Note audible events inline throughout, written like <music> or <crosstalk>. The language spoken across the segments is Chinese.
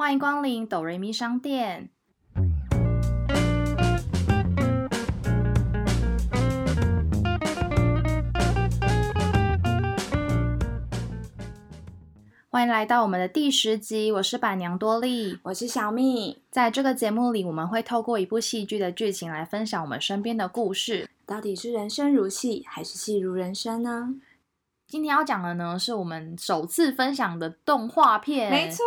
欢迎光临哆瑞咪商店。欢迎来到我们的第十集，我是板娘多莉，我是小蜜。在这个节目里，我们会透过一部戏剧的剧情来分享我们身边的故事。到底是人生如戏，还是戏如人生呢？今天要讲的呢，是我们首次分享的动画片，没错，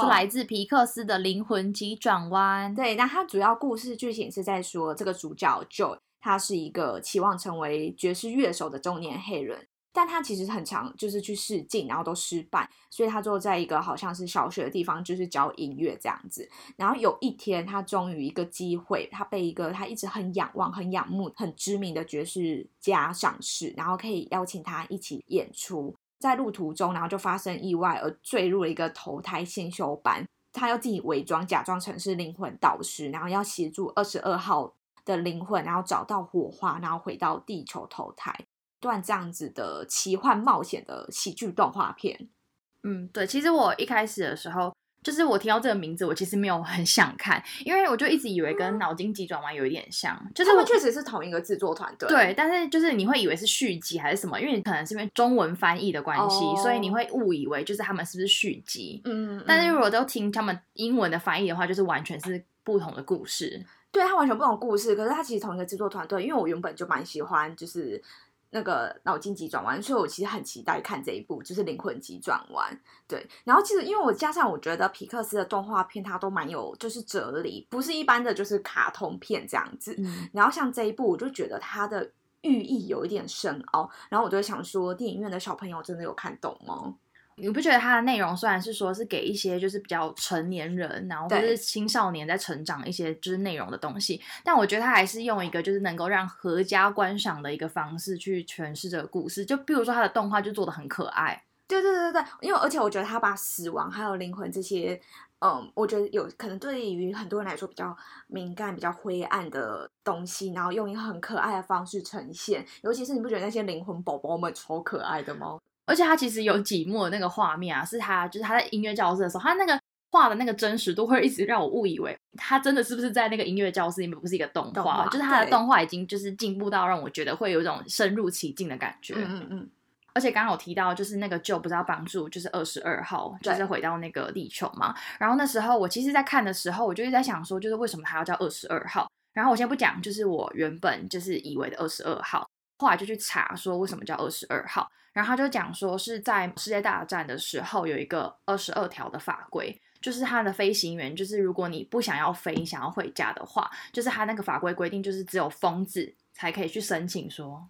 是来自皮克斯的《灵魂急转弯》。对，那它主要故事剧情是在说，这个主角 Joe，他是一个期望成为爵士乐手的中年黑人。但他其实很常就是去试镜，然后都失败，所以他就在一个好像是小学的地方，就是教音乐这样子。然后有一天，他终于一个机会，他被一个他一直很仰望、很仰慕、很知名的爵士家赏识，然后可以邀请他一起演出。在路途中，然后就发生意外，而坠入了一个投胎先修班。他要自己伪装，假装成是灵魂导师，然后要协助二十二号的灵魂，然后找到火花，然后回到地球投胎。段这样子的奇幻冒险的喜剧动画片，嗯，对，其实我一开始的时候，就是我听到这个名字，我其实没有很想看，因为我就一直以为跟脑筋急转弯有一点像，就是他们确实是同一个制作团队，对，但是就是你会以为是续集还是什么，因为可能是因为中文翻译的关系，所以你会误以为就是他们是不是续集，嗯，但是如果都听他们英文的翻译的话，就是完全是不同的故事，对，它完全不同故事，可是它其实同一个制作团队，因为我原本就蛮喜欢，就是。那个脑筋急转弯，所以我其实很期待看这一部，就是灵魂急转弯。对，然后其实因为我加上我觉得皮克斯的动画片它都蛮有就是哲理，不是一般的就是卡通片这样子。然后像这一部，我就觉得它的寓意有一点深奥，然后我就想说，电影院的小朋友真的有看懂吗？你不觉得它的内容虽然是说是给一些就是比较成年人，然后或者是青少年在成长一些就是内容的东西，但我觉得它还是用一个就是能够让合家观赏的一个方式去诠释这个故事。就比如说它的动画就做的很可爱，对对对对，因为而且我觉得它把死亡还有灵魂这些，嗯，我觉得有可能对于很多人来说比较敏感、比较灰暗的东西，然后用一个很可爱的方式呈现。尤其是你不觉得那些灵魂宝宝们超可爱的吗？而且他其实有几幕的那个画面啊，是他就是他在音乐教室的时候，他那个画的那个真实度会一直让我误以为他真的是不是在那个音乐教室里面，不是一个动画，就是他的动画已经就是进步到让我觉得会有一种深入其境的感觉。嗯嗯嗯。而且刚刚有提到，就是那个 Joe 不是要帮助就是二十二号，就是回到那个地球嘛。然后那时候我其实，在看的时候，我就一直在想说，就是为什么他要叫二十二号？然后我先不讲，就是我原本就是以为的二十二号。后来就去查说为什么叫二十二号，然后他就讲说是在世界大战的时候有一个二十二条的法规，就是他的飞行员，就是如果你不想要飞，想要回家的话，就是他那个法规规定，就是只有疯子才可以去申请说，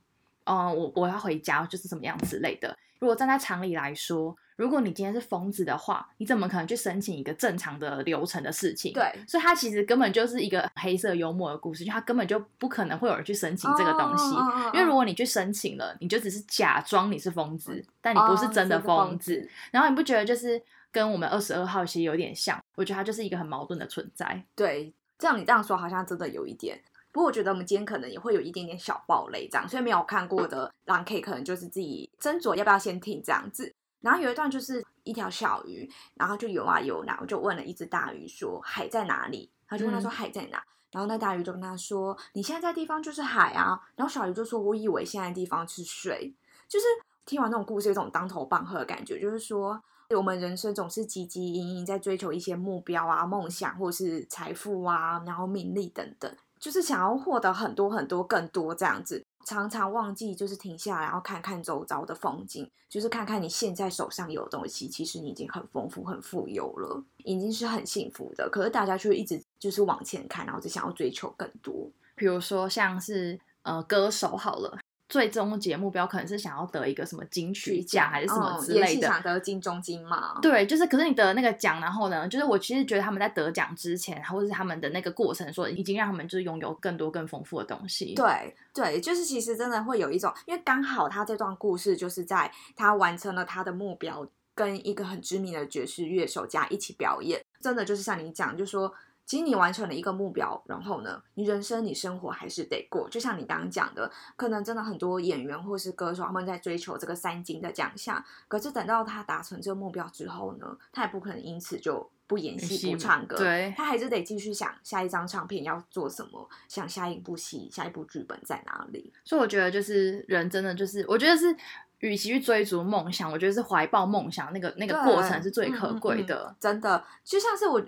嗯，我我要回家，就是怎么样之类的。如果站在常理来说，如果你今天是疯子的话，你怎么可能去申请一个正常的流程的事情？对，所以它其实根本就是一个黑色幽默的故事，就他根本就不可能会有人去申请这个东西，因为如果你去申请了，你就只是假装你是疯子，但你不是真的疯子。然后你不觉得就是跟我们二十二号其实有点像？我觉得它就是一个很矛盾的存在。对，这样你这样说好像真的有一点。不过我觉得我们今天可能也会有一点点小暴雷这样，所以没有看过的狼 K 可能就是自己斟酌要不要先听这样子。然后有一段就是一条小鱼，然后就游啊游，然后就问了一只大鱼说：“海在哪里？”他就问他说：“海在哪？”然后那大鱼就跟他说：“你现在在地方就是海啊。”然后小鱼就说：“我以为现在地方是水。”就是听完那种故事，有种当头棒喝的感觉，就是说我们人生总是汲汲营营在追求一些目标啊、梦想，或是财富啊，然后名利等等。就是想要获得很多很多更多这样子，常常忘记就是停下来，然后看看周遭的风景，就是看看你现在手上有的东西，其实你已经很丰富、很富有了，已经是很幸福的。可是大家却一直就是往前看，然后只想要追求更多。比如说像是呃歌手好了。最终节目标可能是想要得一个什么金曲奖还是什么之类的，想得金钟金嘛？对，就是可是你得那个奖，然后呢，就是我其实觉得他们在得奖之前，或者是他们的那个过程，说已经让他们就是拥有更多更丰富的东西。对对，就是其实真的会有一种，因为刚好他这段故事就是在他完成了他的目标，跟一个很知名的爵士乐手家一起表演，真的就是像你讲，就说。其实你完成了一个目标，然后呢，你人生你生活还是得过。就像你刚刚讲的，可能真的很多演员或是歌手他们在追求这个三金的奖项，可是等到他达成这个目标之后呢，他也不可能因此就不演戏不唱歌，对他还是得继续想下一张唱片要做什么，想下一部戏、下一部剧本在哪里。所以我觉得就是人真的就是，我觉得是。与其去追逐梦想，我觉得是怀抱梦想那个那个过程是最可贵的。真的，就像是我，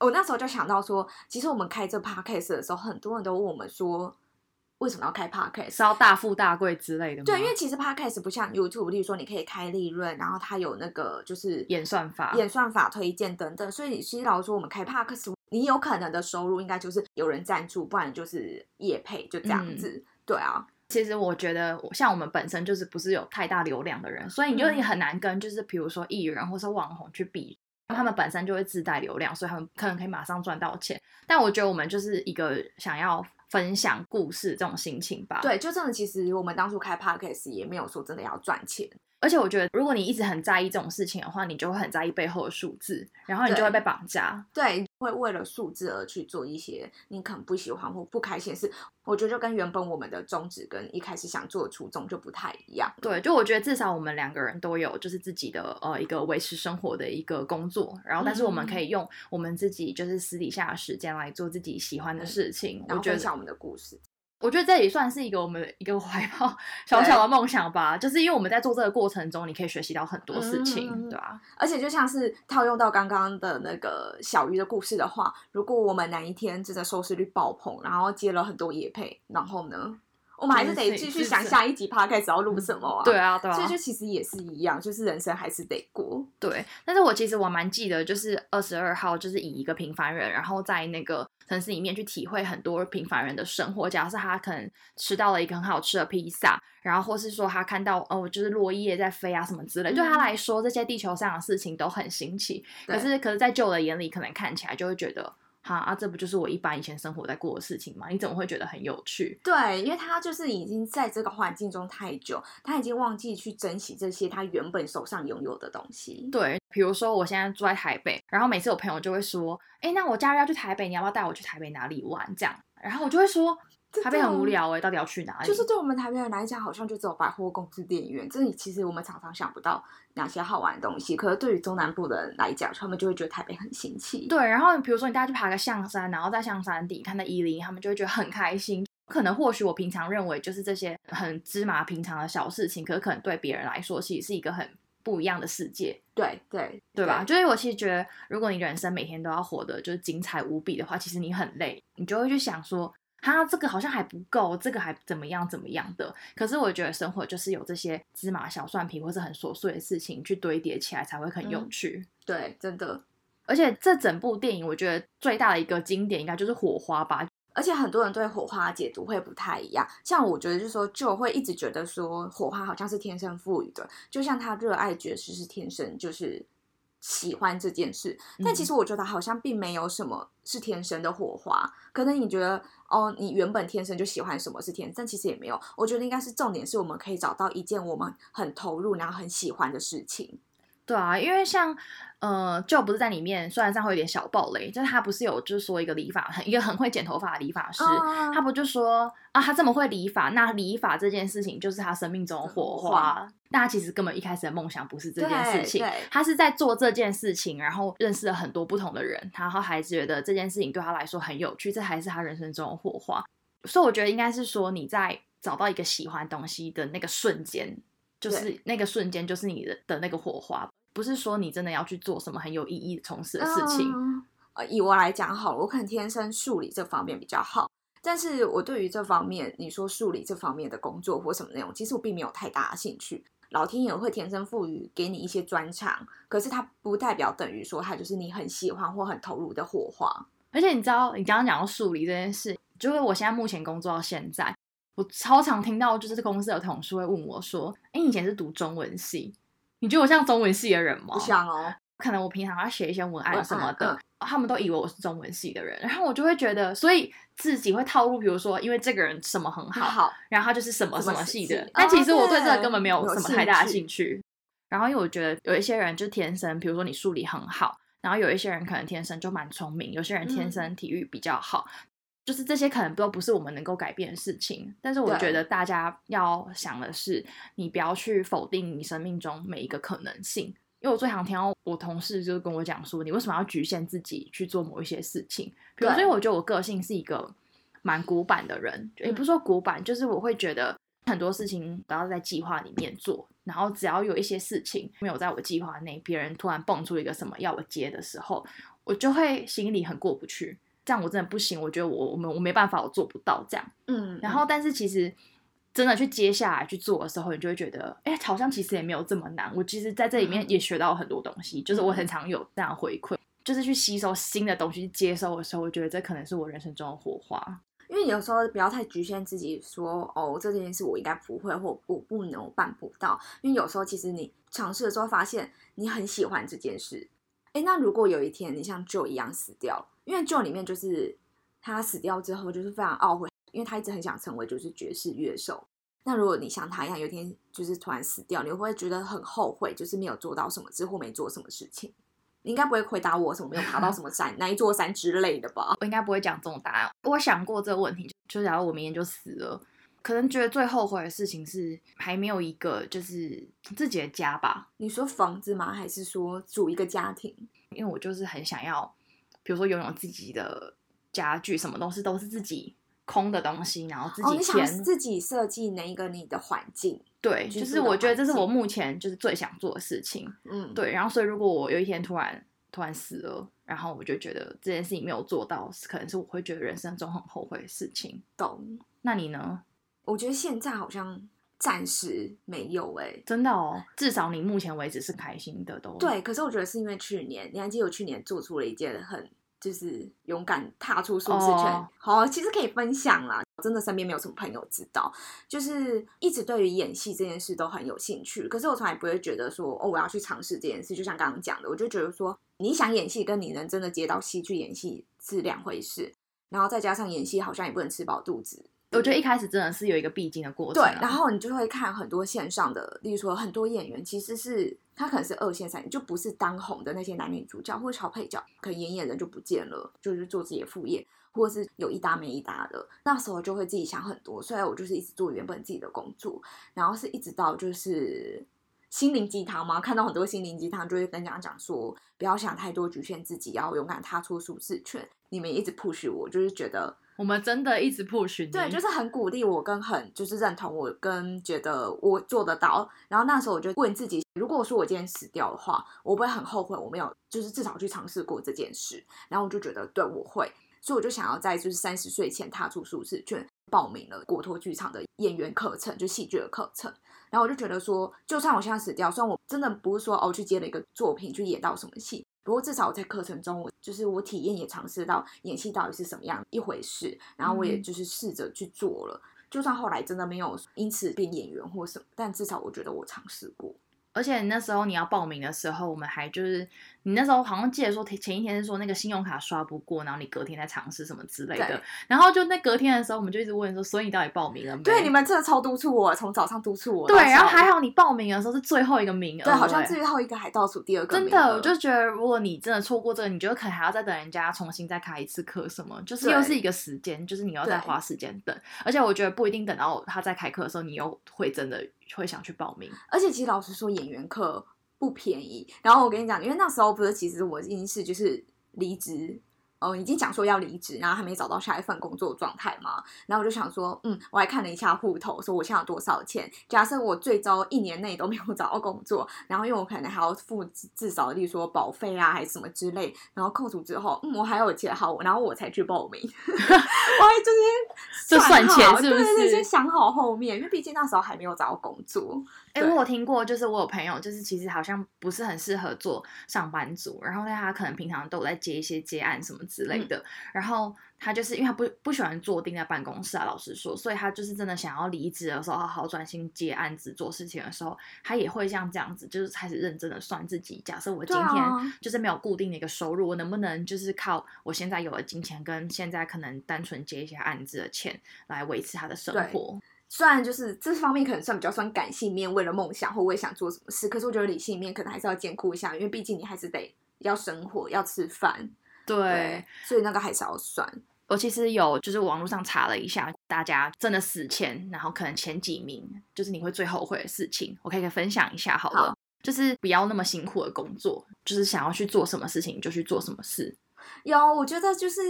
我那时候就想到说，其实我们开这 podcast 的时候，很多人都问我们说，为什么要开 podcast？是要大富大贵之类的吗？对，因为其实 podcast 不像 YouTube，例如说你可以开利润，然后它有那个就是演算法、演算法推荐等等。所以其实老实说，我们开 podcast，你有可能的收入应该就是有人赞助，不然就是业配，就这样子。对啊。其实我觉得，像我们本身就是不是有太大流量的人，所以你就你很难跟就是比如说艺人或是网红去比，他们本身就会自带流量，所以他们可能可以马上赚到钱。但我觉得我们就是一个想要分享故事这种心情吧。对，就真的，其实我们当初开 podcast 也没有说真的要赚钱。而且我觉得，如果你一直很在意这种事情的话，你就会很在意背后的数字，然后你就会被绑架。对，会为了数字而去做一些你可能不喜欢或不开心的事。我觉得就跟原本我们的宗旨跟一开始想做的初衷就不太一样。对，就我觉得至少我们两个人都有就是自己的呃一个维持生活的一个工作，然后但是我们可以用我们自己就是私底下的时间来做自己喜欢的事情，然后分享我们的故事。我觉得这也算是一个我们一个怀抱小小的梦想吧，就是因为我们在做这个过程中，你可以学习到很多事情，对吧？而且就像是套用到刚刚的那个小鱼的故事的话，如果我们哪一天真的收视率爆棚，然后接了很多野配，然后呢？我们还是得继续想下一集 podcast 要录什么啊？对啊，对啊。所以就其实也是一样，就是人生还是得过。对，但是我其实我蛮记得，就是二十二号，就是以一个平凡人，然后在那个城市里面去体会很多平凡人的生活。假设他可能吃到了一个很好吃的披萨，然后或是说他看到哦，就是落叶在飞啊什么之类，对他来说，这些地球上的事情都很新奇。可是，可是在旧的眼里，可能看起来就会觉得。哈啊，这不就是我一般以前生活在过的事情吗？你怎么会觉得很有趣？对，因为他就是已经在这个环境中太久，他已经忘记去珍惜这些他原本手上拥有的东西。对，比如说我现在住在台北，然后每次我朋友就会说：“哎，那我假日要去台北，你要不要带我去台北哪里玩？”这样，然后我就会说。台北很无聊哎，到底要去哪里？就是对我们台北人来讲，好像就只有百货公司、电影院。这里其实我们常常想不到哪些好玩的东西。可是对于中南部的人来讲，他们就会觉得台北很新奇。对，然后比如说你带他去爬个象山，然后在象山底看到伊犁，他们就会觉得很开心。可能或许我平常认为就是这些很芝麻平常的小事情，可是可能对别人来说，其实是一个很不一样的世界。对对对吧？就是我其实觉得，如果你人生每天都要活得就是精彩无比的话，其实你很累，你就会去想说。他这个好像还不够，这个还怎么样怎么样的？可是我觉得生活就是有这些芝麻小蒜皮或是很琐碎的事情去堆叠起来，才会很有趣。对，真的。而且这整部电影，我觉得最大的一个经典应该就是火花吧。而且很多人对火花的解读会不太一样。像我觉得，就是说，就会一直觉得说，火花好像是天生赋予的，就像他热爱爵士是天生就是。喜欢这件事，但其实我觉得好像并没有什么是天生的火花。可能你觉得哦，你原本天生就喜欢什么是天，但其实也没有。我觉得应该是重点是我们可以找到一件我们很投入然后很喜欢的事情。对啊，因为像。呃，就不是在里面，虽然上会有点小暴雷，就是他不是有就是说一个理发很一个很会剪头发的理发师，他不就说啊，他这么会理发，那理发这件事情就是他生命中的火花。但他其实根本一开始的梦想不是这件事情，他是在做这件事情，然后认识了很多不同的人，然后还觉得这件事情对他来说很有趣，这还是他人生中的火花。所以我觉得应该是说你在找到一个喜欢东西的那个瞬间，就是那个瞬间就是你的的那个火花。不是说你真的要去做什么很有意义从事的事情。呃，以我来讲好了，我可能天生数理这方面比较好，但是我对于这方面你说数理这方面的工作或什么内容，其实我并没有太大的兴趣。老天爷会天生赋予给你一些专长，可是它不代表等于说它就是你很喜欢或很投入的火花。而且你知道，你刚刚讲到数理这件事，就是我现在目前工作到现在，我超常听到就是公司的同事会问我说：“哎，以前是读中文系？”你觉得我像中文系的人吗？不像哦，可能我平常要写一些文案什么的，他们都以为我是中文系的人，然后我就会觉得，所以自己会套路，比如说，因为这个人什么很好，然后他就是什么什么系的，但其实我对这个根本没有什么太大的兴趣。然后因为我觉得有一些人就天生，比如说你数理很好。然后有一些人可能天生就蛮聪明，有些人天嗯生体育比较好，就是这些可能都不是我们能够改变的事情。但是我觉得大家要想的是，你不要去否定你生命中每一个可能性。因为我最常听到我同事就是跟我讲说，你为什么要局限自己去做某一些事情？比如说，对因为我觉得我个性是一个蛮古板的人，也不是说古板，就是我会觉得很多事情都要在计划里面做，然后只要有一些事情没有在我计划内，别人突然蹦出一个什么要我接的时候，我就会心里很过不去。这样我真的不行，我觉得我我们我没办法，我做不到这样。嗯，然后，但是其实真的去接下来去做的时候，你就会觉得，哎、好像其实也没有这么难。我其实在这里面也学到很多东西，就是我很常有这样回馈，就是去吸收新的东西，接收的时候，我觉得这可能是我人生中的火花。因为有时候不要太局限自己说，哦，这件事我应该不会或我不能我办不到。因为有时候其实你尝试的时候，发现你很喜欢这件事。哎，那如果有一天你像 Joe 一样死掉，因为 Joe 里面就是他死掉之后就是非常懊悔，因为他一直很想成为就是爵士乐手。那如果你像他一样，有一天就是突然死掉，你会觉得很后悔，就是没有做到什么之或没做什么事情？你应该不会回答我什么没有爬到什么山 <laughs> 哪一座山之类的吧？我应该不会讲这种答案。我想过这个问题，就假如我明天就死了，可能觉得最后悔的事情是还没有一个就是自己的家吧。你说房子吗？还是说组一个家庭？因为我就是很想要，比如说拥有自己的家具，什么东西都是自己空的东西，然后自哦，己你想填。自己设计那一个你的环境，对，就是我觉得这是我目前就是最想做的事情。嗯，，对，然后所以如果我有一天突然突然死了，然后我就觉得这件事情没有做到，可能是我会觉得人生中很后悔的事情。懂。那你呢？我觉得现在好像暂时没有哎、真的哦，至少你目前为止是开心的都。对，可是我觉得是因为去年，你还记得我去年做出了一件很就是勇敢踏出舒适圈。哦好，其实可以分享啦。真的身边没有什么朋友知道，就是一直对于演戏这件事都很有兴趣。可是我从来不会觉得说，哦，我要去尝试这件事。就像刚刚讲的，我就觉得说，你想演戏跟你能真的接到戏去演戏是两回事。然后再加上演戏好像也不能吃饱肚子，我觉得一开始真的是有一个必经的过程啊、，对然后你就会看很多线上的，例如说很多演员其实是他可能是二线、三线，就不是当红的那些男女主角或者小配角，可能演演人就不见了，就是做自己的副业，或者是有一搭没一搭的。那时候就会自己想很多，所以我就是一直做原本自己的工作，然后是一直到就是。心灵鸡汤嘛？看到很多心灵鸡汤，就会跟人家讲说，不要想太多，局限自己，要勇敢踏出舒适圈。你们一直 push 我，就是觉得我们真的一直 push 你。对，就是很鼓励我，跟很就是认同我，跟觉得我做得到。然后那时候我就问自己，如果说我今天死掉的话，我不会很后悔我没有就是至少去尝试过这件事。然后我就觉得，对我会，所以我就想要在就是三十岁前踏出舒适圈，报名了国托剧场的演员课程，就戏剧的课程。然后我就觉得说，就算我现在死掉，虽然我真的不是说哦去接了一个作品去演到什么戏，不过至少我在课程中，我就是我体验也尝试到演戏到底是什么样一回事，然后我也嗯就是试着去做了。就算后来真的没有因此变演员或什么，但至少我觉得我尝试过。而且那时候你要报名的时候，我们还就是你那时候好像记得说前一天是说那个信用卡刷不过，然后你隔天再尝试什么之类的对。然后就那隔天的时候，我们就一直问说，所以你到底报名了没？对，你们真的超督促我，从早上督促我对，然后还好你报名的时候是最后一个名额，对，好像哎最后一个还倒数第二个真的，我就觉得如果你真的错过这个，你觉得可能还要再等人家重新再开一次课什么，就是又是一个时间，就是你要再花时间等。而且我觉得不一定等到他再开课的时候，你又会真的会想去报名。而且其实老实说，演员课不便宜。然后我跟你讲，因为那时候不是，其实我已经是就是离职，哦，已经讲说要离职，然后还没找到下一份工作状态嘛。然后我就想说，嗯，我还看了一下户头，说我现在有多少钱。假设我最糟一年内都没有找到工作，然后因为我可能还要付至至少，例如说保费啊，还是什么之类，然后扣除之后，嗯，我还有钱好，然后我才去报名。<laughs> 我还就是就算钱好是不对对对是先想好后面，因为毕竟那时候还没有找到工作。哎、对我有听过，就是我有朋友，就是其实好像不是很适合做上班族，然后呢，他可能平常都有在接一些接案什么之类的，然后他就是因为他不不喜欢坐定在办公室啊，老实说，所以他就是真的想要离职的时候，好好专心接案子做事情的时候，他也会像这样子，就是开始认真的算自己，假设我今天就是没有固定的一个收入，我能不能就是靠我现在有的金钱跟现在可能单纯接一些案子的钱来维持他的生活？虽然就是这方面可能算比较算感性面，为了梦想或为想做什么事，可是我觉得理性面可能还是要兼顾一下，因为毕竟你还是得要生活，要吃饭，对，所以那个还是要算。我其实有就是网络上查了一下，大家真的死前，然后可能前几名，就是你会最后悔的事情，我可以分享一下好了。就是不要那么辛苦的工作，就是想要去做什么事情就去做什么事。有，我觉得就是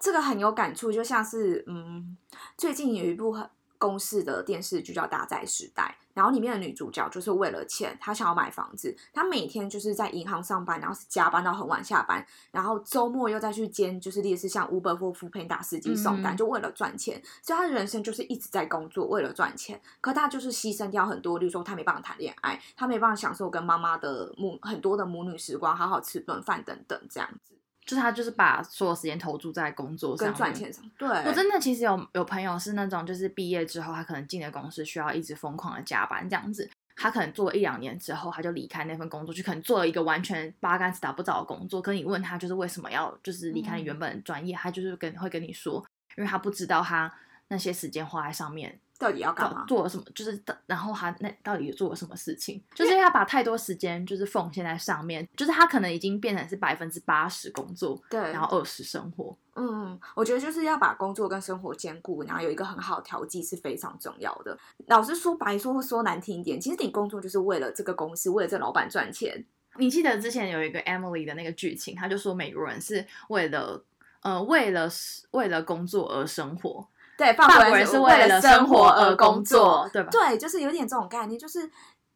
这个很有感触，就像是嗯，最近有一部很。公式的电视剧叫《大债时代》，然后里面的女主角就是为了钱，她想要买房子，她每天就是在银行上班，然后是加班到很晚下班，然后周末又再去兼，就是类似像 Uber 或 f o o p a n 打司机送单，就为了赚钱。所以她的人生就是一直在工作，为了赚钱。可她就是牺牲掉很多，例如说她没办法谈恋爱，她没办法享受跟妈妈的母很多的母女时光，好好吃顿饭等等这样子。就是他，就是把所有时间投注在工作上，赚钱上。对，我真的其实有有朋友是那种，就是毕业之后，他可能进了公司，需要一直疯狂的加班这样子。他可能做了一两年之后，他就离开那份工作，就可能做了一个完全八竿子打不着的工作。可你问他，就是为什么要就是离开原本的专业，他就是跟会跟你说，因为他不知道他那些时间花在上面。到底要干嘛？做了什么？就是，然后他那到底做了什么事情？就是因为他把太多时间就是奉献在上面，就是他可能已经变成是百分之八十工作，对，然后二十生活。嗯，我觉得就是要把工作跟生活兼顾，然后有一个很好的调剂是非常重要的。老实说白说说难听一点，其实你工作就是为了这个公司，为了这老板赚钱。你记得之前有一个 Emily 的那个剧情，他就说美国人是为了呃为了为了工作而生活。对，法国人是为了生活而工作，对吧？对，就是有点这种概念，就是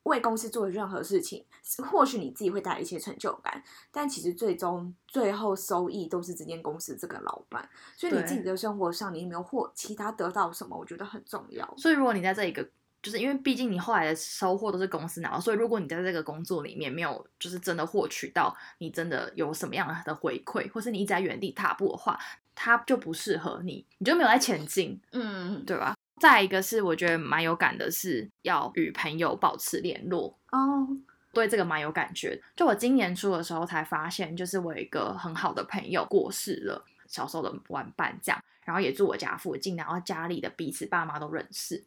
为公司做任何事情，或许你自己会带来一些成就感，但其实最终最后收益都是这间公司这个老板。所以你自己的生活上，你有没有获其他得到什么？我觉得很重要。所以如果你在这一个，就是因为毕竟你后来的收获都是公司拿到，所以如果你在这个工作里面没有，就是真的获取到你真的有什么样的回馈，或是你一直在原地踏步的话。他就不适合你，你就没有在前进，嗯，对吧？再一个是我觉得蛮有感的，是要与朋友保持联络哦，对这个蛮有感觉。就我今年初的时候才发现，就是我有一个很好的朋友过世了，小时候的玩伴这样，然后也住我家附近，然后家里的彼此爸妈都认识，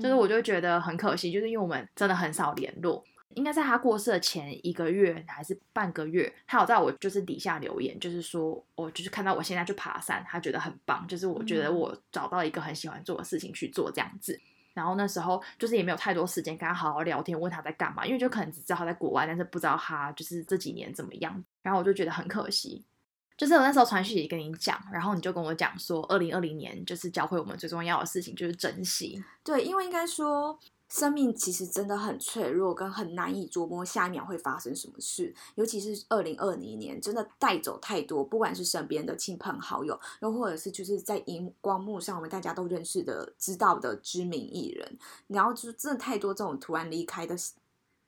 就是我就觉得很可惜，就是因为我们真的很少联络。应该在他过世的前一个月还是半个月，他有在我就是底下留言，就是说我就是看到我现在去爬山，他觉得很棒，就是我觉得我找到一个很喜欢做的事情去做这样子。然后那时候就是也没有太多时间跟他好好聊天，问他在干嘛，因为就可能只知道他在国外，但是不知道他就是这几年怎么样。然后我就觉得很可惜，就是我那时候传讯息跟你讲，然后你就跟我讲说，二零二零年就是教会我们最重要的事情就是珍惜。对，因为应该说。生命其实真的很脆弱，跟很难以琢磨下一秒会发生什么事。尤其是二零二零年，真的带走太多，不管是身边的亲朋好友，又或者是就是在荧光幕上我们大家都认识的、知道的知名艺人，然后就真的太多这种突然离开的，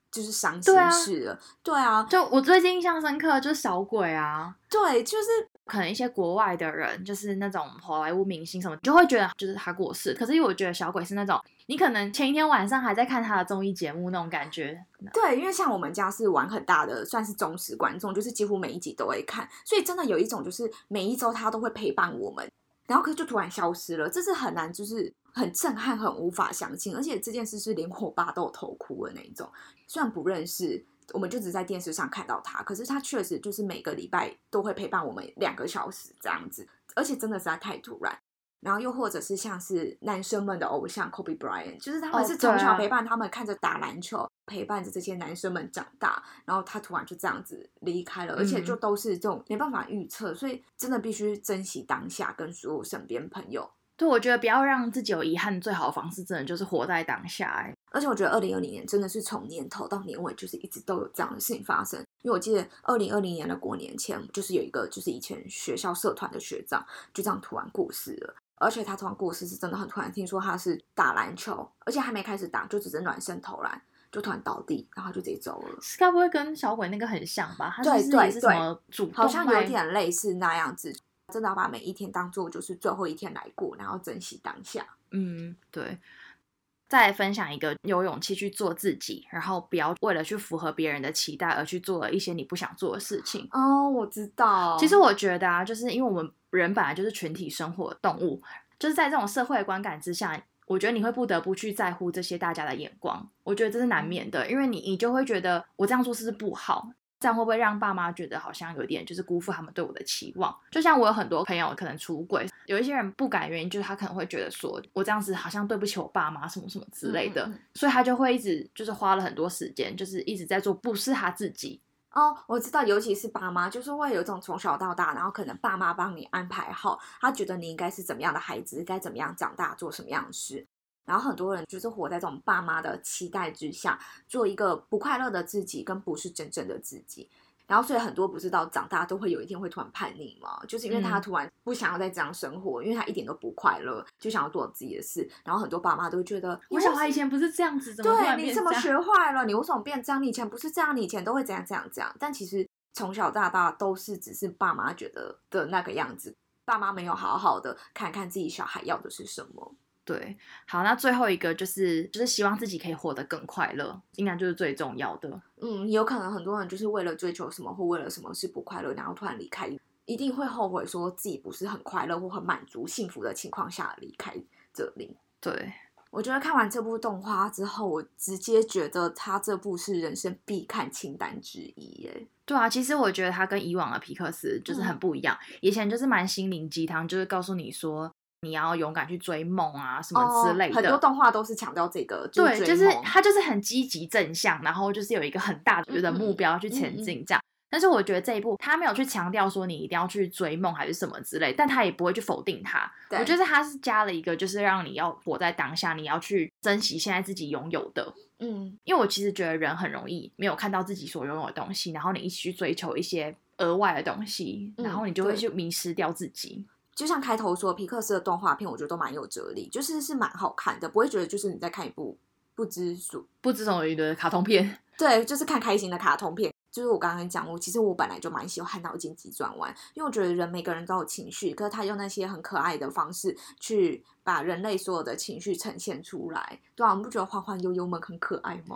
就是伤心事了。对啊，就我最近印象深刻就是小鬼啊，对，就是。可能一些国外的人，就是那种好莱坞明星什么，就会觉得就是他过世。可是因为我觉得小鬼是那种，你可能前一天晚上还在看他的综艺节目那种感觉。对，因为像我们家是玩很大的，算是忠实观众，就是几乎每一集都会看，所以真的有一种就是每一周他都会陪伴我们，然后可是就突然消失了，这是很难，就是很震撼，很无法相信。而且这件事是连我爸都有偷哭的那一种，虽然不认识。我们就只在电视上看到他，可是他确实就是每个礼拜都会陪伴我们两个小时这样子，而且真的实在太突然。然后又或者是像是男生们的偶像 Kobe Bryant，就是他们是从小陪伴他们看着打篮球，陪伴着这些男生们长大，然后他突然就这样子离开了，而且就都是这种没办法预测，所以真的必须珍惜当下，跟所有身边朋友。对，我觉得不要让自己有遗憾，最好的方式真的就是活在当下。哎，而且我觉得二零二零年真的是从年头到年尾，就是一直都有这样的事情发生。因为我记得二零二零年的过年前，就是有一个就是以前学校社团的学长，就这样突然过世了。而且他突然过世是真的很突然，听说他是打篮球，而且还没开始打，就只是暖身投篮，就突然倒地，然后就直接走了。该不会跟小鬼那个很像吧？他对对对，好像有点类似那样子。真的要把每一天当做就是最后一天来过，然后珍惜当下。嗯，对。再分享一个有勇气去做自己，然后不要为了去符合别人的期待而去做了一些你不想做的事情。哦，我知道。其实我觉得啊，就是因为我们人本来就是群体生活的动物，就是在这种社会观感之下，我觉得你会不得不去在乎这些大家的眼光。我觉得这是难免的，因为你你就会觉得我这样做是不是不好？这样会不会让爸妈觉得好像有点就是辜负他们对我的期望？就像我有很多朋友可能出轨，有一些人不敢原因就是他可能会觉得说我这样子好像对不起我爸妈什么什么之类的，嗯嗯嗯所以他就会一直就是花了很多时间，就是一直在做不是他自己。哦，我知道，尤其是爸妈，就是会有一种从小到大，然后可能爸妈帮你安排好，他觉得你应该是怎么样的孩子，该怎么样长大，做什么样的事。然后很多人就是活在这种爸妈的期待之下，做一个不快乐的自己，跟不是真正的自己。然后所以很多不是到长大都会有一天会突然叛逆嘛，就是因为他嗯突然不想要再这样生活，因为他一点都不快乐，就想要做自己的事。然后很多爸妈都会觉得，我小孩以前不是这样子，怎么对？你怎么学坏了？你为什么变这样？你以前不是这样，你以前都会怎样怎样怎样。但其实从小到大都是只是爸妈觉得的那个样子，爸妈没有好好的看看自己小孩要的是什么。对，好，那最后一个就是就是希望自己可以活得更快乐，应该就是最重要的。嗯，有可能很多人就是为了追求什么或为了什么是不快乐，然后突然离开，一定会后悔说自己不是很快乐或很满足、幸福的情况下离开这里。对，我觉得看完这部动画之后，我直接觉得他这部是人生必看清单之一耶。对啊，其实我觉得他跟以往的皮克斯就是很嗯不一样。以前就是蛮心灵鸡汤，就是告诉你说你要勇敢去追梦啊什么之类的。哦很多动画都是强调这个，就对，就是追梦它就是很积极正向，然后就是有一个很大的目标去前进这样。但是我觉得这一部他没有去强调说你一定要去追梦还是什么之类，但他也不会去否定它。我觉得他是加了一个，就是让你要活在当下，你要去珍惜现在自己拥有的。嗯，因为我其实觉得人很容易没有看到自己所拥有的东西，然后你一起去追求一些额外的东西，嗯然后你就会去迷失掉自己。就像开头说，皮克斯的动画片，我觉得都蛮有哲理，就是是蛮好看的，不会觉得就是你在看一部不知所不知所云的卡通片，<laughs> 对，就是看开心的卡通片。就是我刚刚讲，我其实我本来就蛮喜欢脑筋急转弯，因为我觉得人每个人都有情绪，可是他用那些很可爱的方式去把人类所有的情绪呈现出来。对啊，我们不觉得欢欢悠悠们很可爱吗？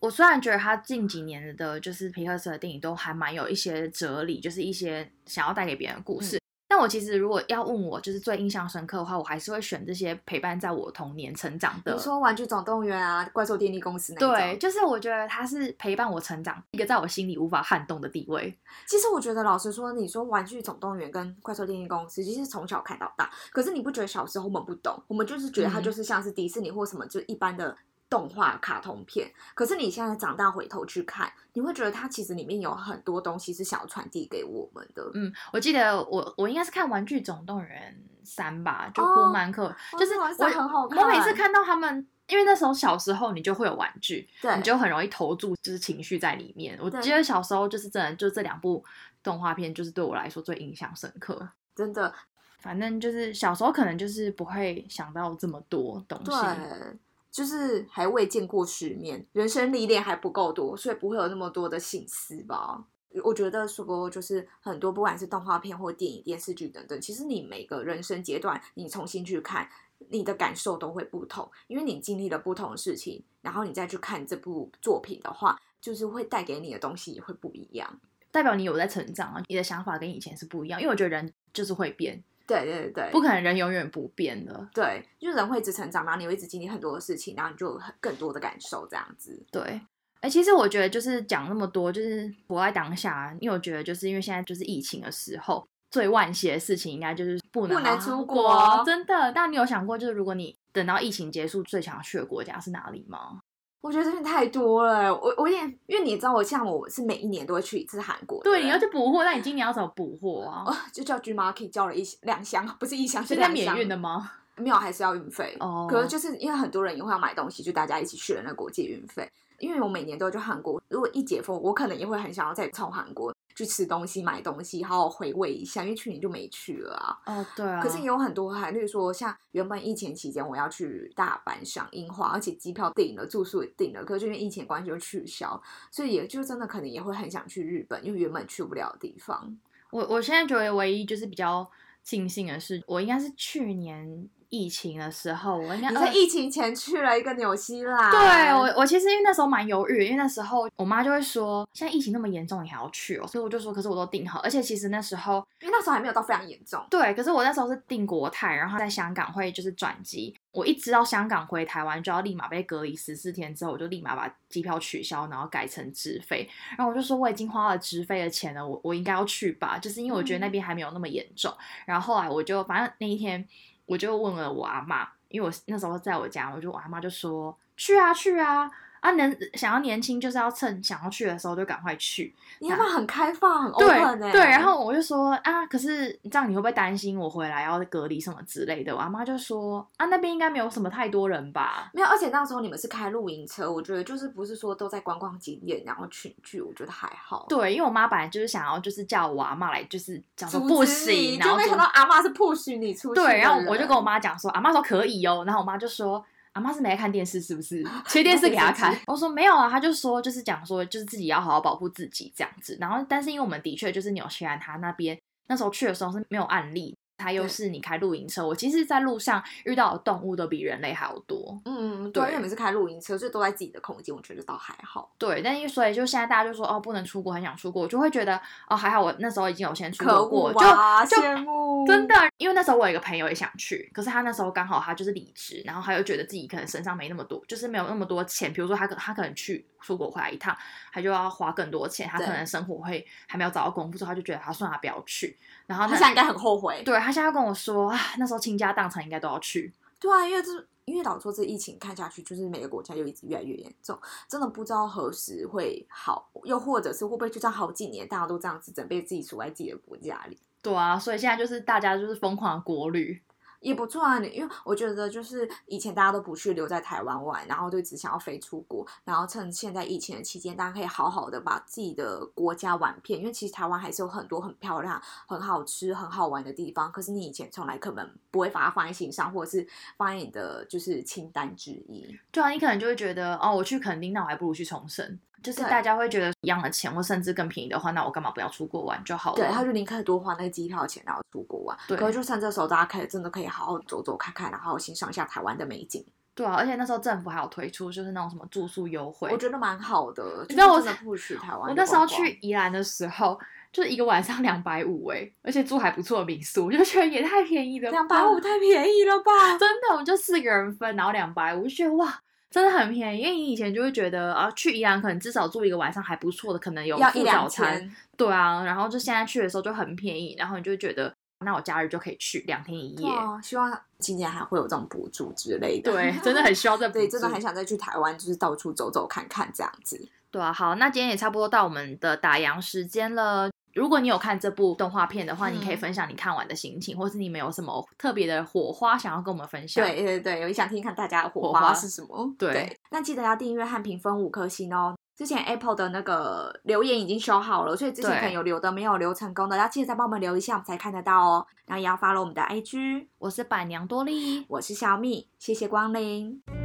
我虽然觉得他近几年的就是皮克斯的电影都还蛮有一些哲理，就是一些想要带给别人的故事。但我其实如果要问我就是最印象深刻的话，我还是会选这些陪伴在我童年成长的你。说《玩具总动员》啊，《怪兽电力公司》那一种对，就是我觉得它是陪伴我成长一个在我心里无法撼动的地位。其实我觉得，老实说，你说《玩具总动员》跟《怪兽电力公司》，其实从小看到大，可是你不觉得小时候我们不懂，我们就是觉得它嗯就是像是迪士尼或什么，就一般的动画卡通片。可是你现在长大回头去看，你会觉得它其实里面有很多东西是想要传递给我们的。嗯，我记得我我应该是看《玩具总动员三》吧，就哦库曼克，就是玩具总动员三很好我每次看看到他们，因为那时候小时候你就会有玩具，对，你就很容易投注就是情绪在里面。我记得小时候就是真的，就这两部动画片就是对我来说最印象深刻。真的反正就是小时候可能就是不会想到这么多东西。对。就是还未见过世面，人生历练还不够多，所以不会有那么多的心思吧。我觉得说，就是很多不管是动画片或电影、电视剧等等，其实你每个人生阶段，你重新去看，你的感受都会不同，因为你经历了不同的事情，然后你再去看这部作品的话，就是会带给你的东西也会不一样。代表你有在成长啊，你的想法跟以前是不一样。因为我觉得人就是会变，对对对，不可能人永远不变的。对，就是人会一直成长，然后你会一直经历很多的事情，然后你就有很更多的感受这样子。对，哎、其实我觉得就是讲那么多，就是活在当下。因为我觉得就是因为现在就是疫情的时候，最惋惜的事情应该就是不能不能出国真的。但你有想过，就是如果你等到疫情结束，最想去的国家是哪里吗？我觉得这边太多了，我我有点，因为你知道，我像我是每一年都会去一次韩国，对，你要去补货，那你今年要怎么补货啊？哦，就叫 G Market 叫了一两箱，不是一箱，是现在免运的吗？<laughs> 没有，还是要运费。哦可是就是因为很多人也会要买东西，就大家一起去了那国际运费。因为我每年都会去韩国，如果一解封，我可能也会很想要再从韩国去吃东西、买东西，好好回味一下，因为去年就没去了啊。哦，对啊。可是也有很多还，例如说像原本疫情期间我要去大阪赏樱花，而且机票订了，住宿也订了，可是就因为疫情关系就取消，所以也就真的可能也会很想去日本，因为原本去不了的地方。我我现在觉得唯一就是比较庆幸的是，我应该是去年疫情的时候，我应该你在疫情前去了一个纽西兰，对我，我其实因为那时候蛮犹豫，因为那时候我妈就会说，现在疫情那么严重，你还要去哦，所以我就说，可是我都订好，而且其实那时候，因为那时候还没有到非常严重，对，可是我那时候是订国泰，然后在香港会就是转机，我一知道香港回台湾就要立马被隔离十四天之后，我就立马把机票取消，然后改成直飞，然后我就说我已经花了直飞的钱了，我我应该要去吧，就是因为我觉得那边还没有那么严重，然后后来我就反正那一天。我就问了我阿妈，因为我那时候在我家，我就我阿妈就说去啊去啊。啊，能想要年轻，就是要趁想要去的时候就赶快去。你要不很开放，很 open 哎。对，然后我就说啊，可是这样你会不会担心我回来要隔离什么之类的？我阿妈就说啊，那边应该没有什么太多人吧？没有，而且那时候你们是开露营车，我觉得就是不是说都在观光景点，然后群聚，我觉得还好。对，因为我妈本来就是想要就是叫我阿妈来，就是讲说不行，然后没想到阿妈是 push 你出去。对，然后我就跟我妈讲说，阿妈说可以哦，然后我妈就说。阿妈是没在看电视，是不是？<laughs> 切电视给他看。我说没有啊，他就说就是讲说就是自己要好好保护自己这样子。然后，但是因为我们的确就是纽西兰，他那边那时候去的时候是没有案例。它又是你开露营车，我其实，在路上遇到的动物都比人类还要多。嗯，对，因为你们是开露营车，所以都在自己的空间，我觉得倒还好。对，但因为所以就现在大家就说哦，不能出国，很想出国，我就会觉得哦，还好我那时候已经有先出国过，就羡慕。真的，因为那时候我有一个朋友也想去，可是他那时候刚好他就是离职，然后他又觉得自己可能身上没那么多，就是没有那么多钱。比如说他可他可能去出国回来一趟，他就要花更多钱，他可能生活会还没有找到工作，他就觉得他算他不要去。然后他现在应该很后悔。对他现在跟我说啊，那时候倾家荡产应该都要去。对啊，因为这因为老说这疫情看下去，就是每个国家又一直越来越严重，真的不知道何时会好，又或者是会不会就这样好几年，大家都这样子准备自己锁在自己的国家里。对啊，所以现在就是大家就是疯狂的国旅。也不错啊，你因为我觉得就是以前大家都不去留在台湾玩，然后就只想要飞出国，然后趁现在疫情的期间，大家可以好好的把自己的国家玩遍，因为其实台湾还是有很多很漂亮、很好吃、很好玩的地方，可是你以前从来可能不会把它放在心上，或者是放在你的就是清单之一。对啊，你可能就会觉得哦，我去垦丁，那我还不如去重生。就是大家会觉得一样的钱，或甚至更便宜的话，那我干嘛不要出国玩就好了？对，他就宁可多花那个机票钱，然后出国玩。对，可是就趁这时候，大家可以真的可以好好走走看看，然后欣赏一下台湾的美景。对啊，而且那时候政府还有推出就是那种什么住宿优惠，我觉得蛮好的。你知道我不许台湾。我那时候去宜兰的时候，就是一个晚上两百五哎，而且住还不错的民宿，我就觉得也太便宜了。两百五太便宜了吧？真的，我们就四个人分，然后两百五，就觉得哇。真的很便宜，因为你以前就会觉得啊，去宜兰可能至少住一个晚上还不错的，可能有附早餐，对啊，然后就现在去的时候就很便宜，然后你就觉得那我假日就可以去两天一夜。哦希望今年还会有这种补助之类的。对，真的很需要这 <laughs> 对，真的很想再去台湾，就是到处走走看看这样子。对啊，好，那今天也差不多到我们的打烊时间了。如果你有看这部动画片的话，你可以分享你看完的心情，或是你们有什么特别的火花想要跟我们分享。对对对，有想听看大家的火花是什么？对，那记得要订阅和评分五颗星哦。之前 Apple 的那个留言已经修好了，所以之前可能有留的没有留成功的，要记得再帮我们留一下，我们才看得到哦。然后也要发了我们的 IG，我是板娘多莉，我是小米，谢谢光临。